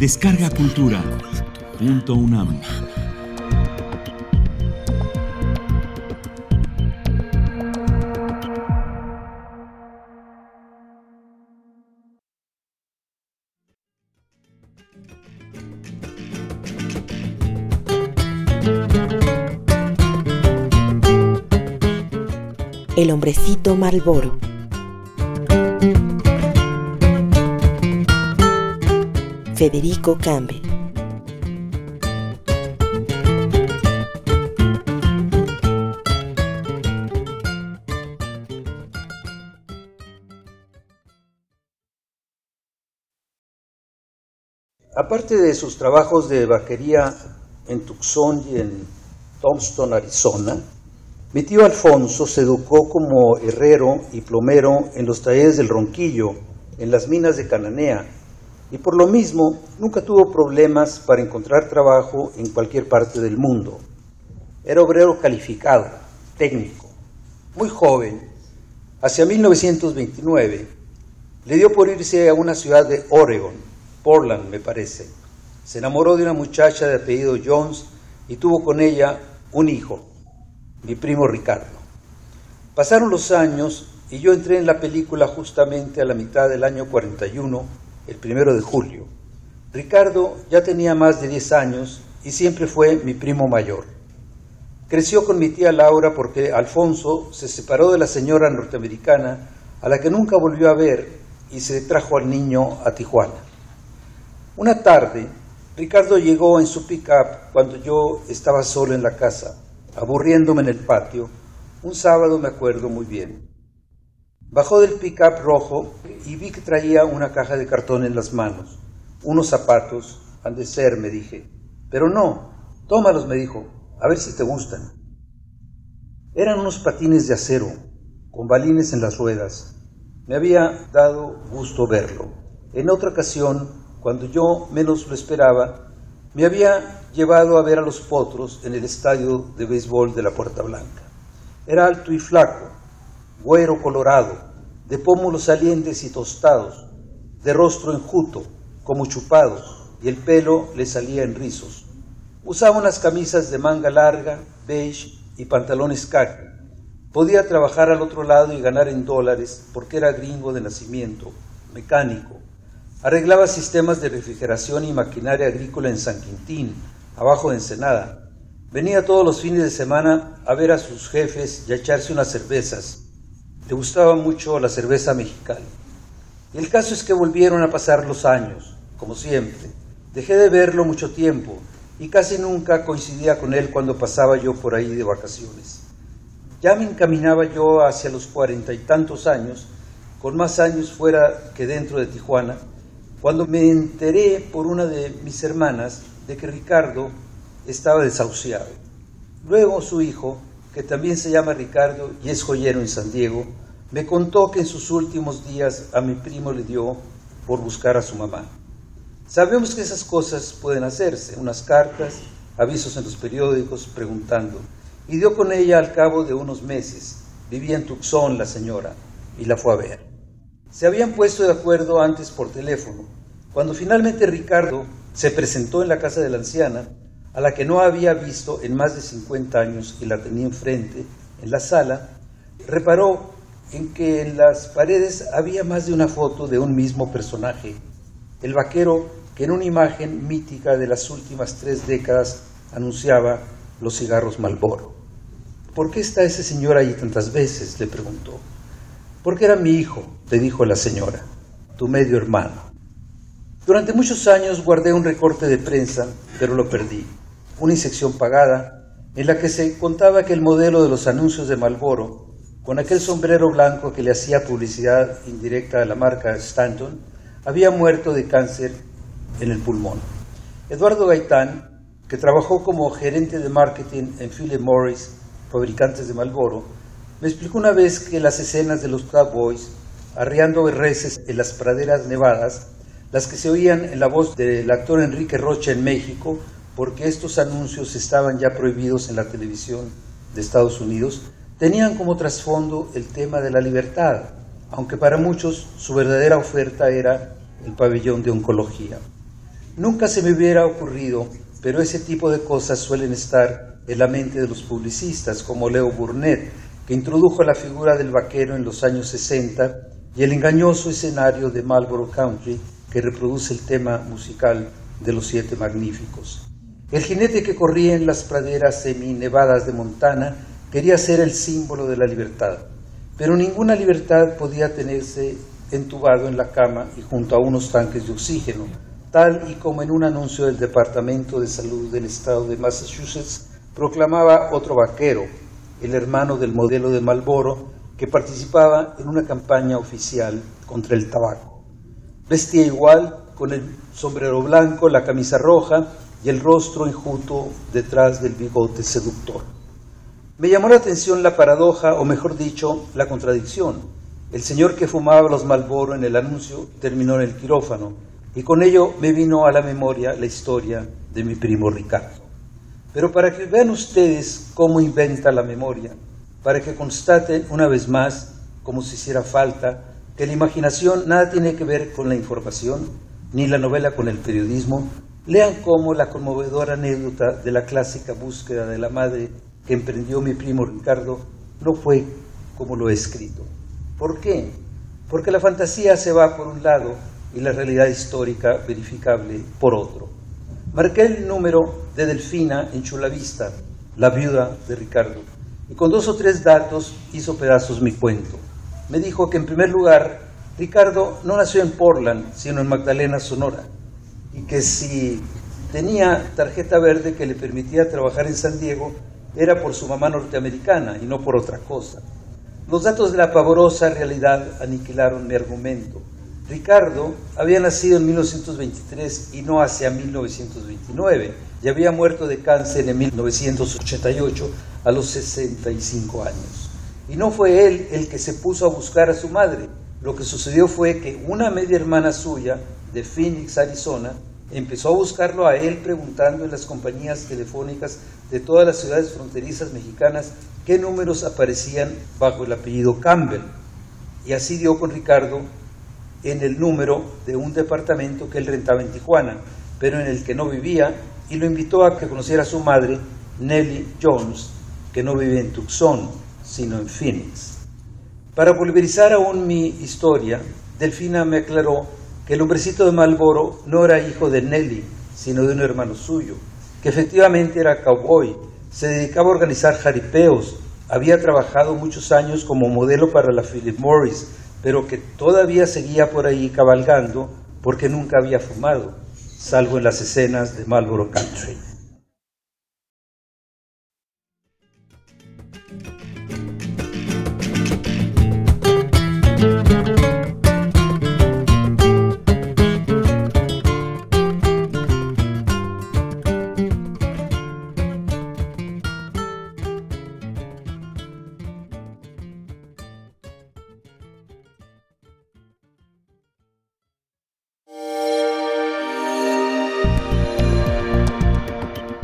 Descarga Cultura. Punto UNAM. El hombrecito Malboro. Federico Cambe. Aparte de sus trabajos de vaquería en Tucson y en Tombstone, Arizona, mi tío Alfonso se educó como herrero y plomero en los talleres del Ronquillo, en las minas de Cananea, y por lo mismo nunca tuvo problemas para encontrar trabajo en cualquier parte del mundo. Era obrero calificado, técnico, muy joven. Hacia 1929 le dio por irse a una ciudad de Oregon, Portland me parece. Se enamoró de una muchacha de apellido Jones y tuvo con ella un hijo, mi primo Ricardo. Pasaron los años y yo entré en la película justamente a la mitad del año 41, el primero de julio. Ricardo ya tenía más de 10 años y siempre fue mi primo mayor. Creció con mi tía Laura porque Alfonso se separó de la señora norteamericana a la que nunca volvió a ver y se trajo al niño a Tijuana. Una tarde, Ricardo llegó en su pick-up cuando yo estaba solo en la casa aburriéndome en el patio, un sábado me acuerdo muy bien. Bajó del pick-up rojo y vi que traía una caja de cartón en las manos. Unos zapatos, han de ser, me dije. Pero no, tómalos, me dijo, a ver si te gustan. Eran unos patines de acero, con balines en las ruedas. Me había dado gusto verlo. En otra ocasión, cuando yo menos lo esperaba, me había llevado a ver a los potros en el estadio de béisbol de la Puerta Blanca. Era alto y flaco, güero colorado, de pómulos salientes y tostados, de rostro enjuto, como chupado, y el pelo le salía en rizos. Usaba unas camisas de manga larga, beige y pantalones khaki. Podía trabajar al otro lado y ganar en dólares porque era gringo de nacimiento, mecánico, Arreglaba sistemas de refrigeración y maquinaria agrícola en San Quintín, abajo de Ensenada. Venía todos los fines de semana a ver a sus jefes y a echarse unas cervezas. Le gustaba mucho la cerveza mexicana. Y el caso es que volvieron a pasar los años, como siempre. Dejé de verlo mucho tiempo y casi nunca coincidía con él cuando pasaba yo por ahí de vacaciones. Ya me encaminaba yo hacia los cuarenta y tantos años, con más años fuera que dentro de Tijuana, cuando me enteré por una de mis hermanas de que Ricardo estaba desahuciado. Luego su hijo, que también se llama Ricardo y es joyero en San Diego, me contó que en sus últimos días a mi primo le dio por buscar a su mamá. Sabemos que esas cosas pueden hacerse, unas cartas, avisos en los periódicos preguntando, y dio con ella al cabo de unos meses. Vivía en Tucson la señora y la fue a ver. Se habían puesto de acuerdo antes por teléfono. Cuando finalmente Ricardo se presentó en la casa de la anciana, a la que no había visto en más de 50 años y la tenía enfrente, en la sala, reparó en que en las paredes había más de una foto de un mismo personaje, el vaquero que en una imagen mítica de las últimas tres décadas anunciaba los cigarros Malboro. ¿Por qué está ese señor ahí tantas veces? le preguntó. Porque era mi hijo, le dijo la señora, tu medio hermano. Durante muchos años guardé un recorte de prensa, pero lo perdí. Una insección pagada en la que se contaba que el modelo de los anuncios de Malboro, con aquel sombrero blanco que le hacía publicidad indirecta a la marca Stanton, había muerto de cáncer en el pulmón. Eduardo Gaitán, que trabajó como gerente de marketing en Philip Morris, fabricantes de Malboro, me explicó una vez que las escenas de los cowboys arriando reses en las praderas nevadas, las que se oían en la voz del actor Enrique Rocha en México, porque estos anuncios estaban ya prohibidos en la televisión de Estados Unidos, tenían como trasfondo el tema de la libertad, aunque para muchos su verdadera oferta era el pabellón de oncología. Nunca se me hubiera ocurrido, pero ese tipo de cosas suelen estar en la mente de los publicistas, como Leo Burnett, que introdujo la figura del vaquero en los años 60 y el engañoso escenario de Marlboro Country, que reproduce el tema musical de los Siete Magníficos. El jinete que corría en las praderas semi-nevadas de Montana quería ser el símbolo de la libertad, pero ninguna libertad podía tenerse entubado en la cama y junto a unos tanques de oxígeno, tal y como en un anuncio del Departamento de Salud del Estado de Massachusetts proclamaba otro vaquero, el hermano del modelo de Marlboro, que participaba en una campaña oficial contra el tabaco. Vestía igual, con el sombrero blanco, la camisa roja y el rostro enjuto detrás del bigote seductor. Me llamó la atención la paradoja, o mejor dicho, la contradicción. El señor que fumaba los Malboro en el anuncio terminó en el quirófano, y con ello me vino a la memoria la historia de mi primo Ricardo. Pero para que vean ustedes cómo inventa la memoria, para que constaten una vez más, como si hiciera falta, que la imaginación nada tiene que ver con la información, ni la novela con el periodismo, lean cómo la conmovedora anécdota de la clásica búsqueda de la madre que emprendió mi primo Ricardo no fue como lo he escrito. ¿Por qué? Porque la fantasía se va por un lado y la realidad histórica verificable por otro. Marqué el número de Delfina en Chulavista, la viuda de Ricardo, y con dos o tres datos hizo pedazos mi cuento. Me dijo que en primer lugar, Ricardo no nació en Portland, sino en Magdalena, Sonora y que si tenía tarjeta verde que le permitía trabajar en San Diego era por su mamá norteamericana y no por otra cosa. Los datos de la pavorosa realidad aniquilaron mi argumento. Ricardo había nacido en 1923 y no hacia 1929 y había muerto de cáncer en 1988 a los 65 años. Y no fue él el que se puso a buscar a su madre. Lo que sucedió fue que una media hermana suya de Phoenix, Arizona, empezó a buscarlo a él preguntando en las compañías telefónicas de todas las ciudades fronterizas mexicanas qué números aparecían bajo el apellido Campbell. Y así dio con Ricardo en el número de un departamento que él rentaba en Tijuana, pero en el que no vivía, y lo invitó a que conociera a su madre, Nellie Jones, que no vive en Tucson, sino en Phoenix. Para pulverizar aún mi historia, Delfina me aclaró el hombrecito de Malboro no era hijo de Nelly, sino de un hermano suyo, que efectivamente era cowboy, se dedicaba a organizar jaripeos, había trabajado muchos años como modelo para la Philip Morris, pero que todavía seguía por ahí cabalgando porque nunca había fumado, salvo en las escenas de Marlboro Country.